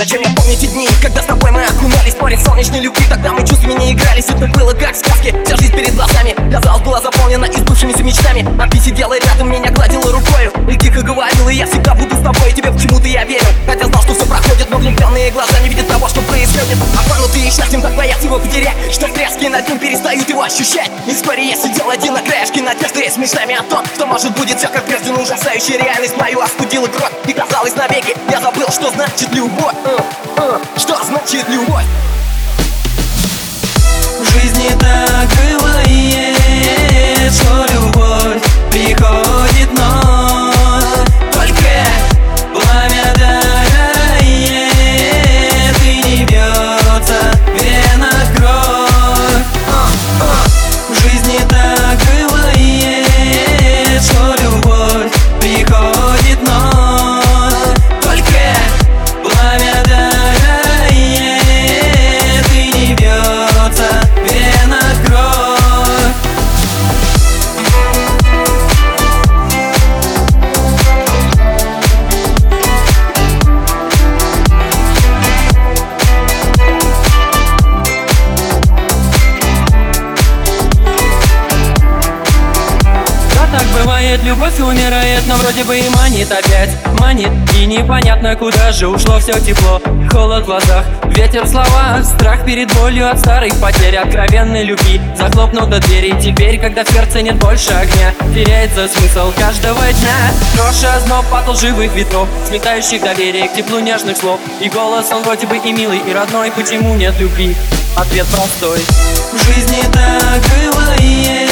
Зачем я помню эти дни, когда с тобой мы окунались в море солнечной любви? Тогда мы чувствами не игрались, это было как в сказке. Вся жизнь перед глазами, казалось, была заполнена избывшимися мечтами А ты сидела рядом, меня гладила рукою И тихо говорила, я всегда буду с тобой, тебе почему-то я верил Обманутые счастьем, так боятся его потерять Что тряски над ним перестают его ощущать. И вскоре я сидел один на краешке надежды с мечтами о том, что может будет все как прежде Но ужасающая реальность мою остудила кровь И казалось навеки, я забыл, что значит любовь. Э, э, Что значит любовь? В жизни так бывает, любовь умирает, но вроде бы и манит опять. Манит, и непонятно куда же ушло все тепло. Холод в глазах, ветер в словах Страх перед болью от старых потерь Откровенной любви. Захлопнул до двери Теперь, когда в сердце нет больше огня Теряется смысл каждого дня. Дрожь и озноб от лживых ветров Сметающих доверие к теплу нежных слов. И голос он вроде бы и милый, и родной Почему нет любви? Ответ простой. В жизни так бывает, что любовь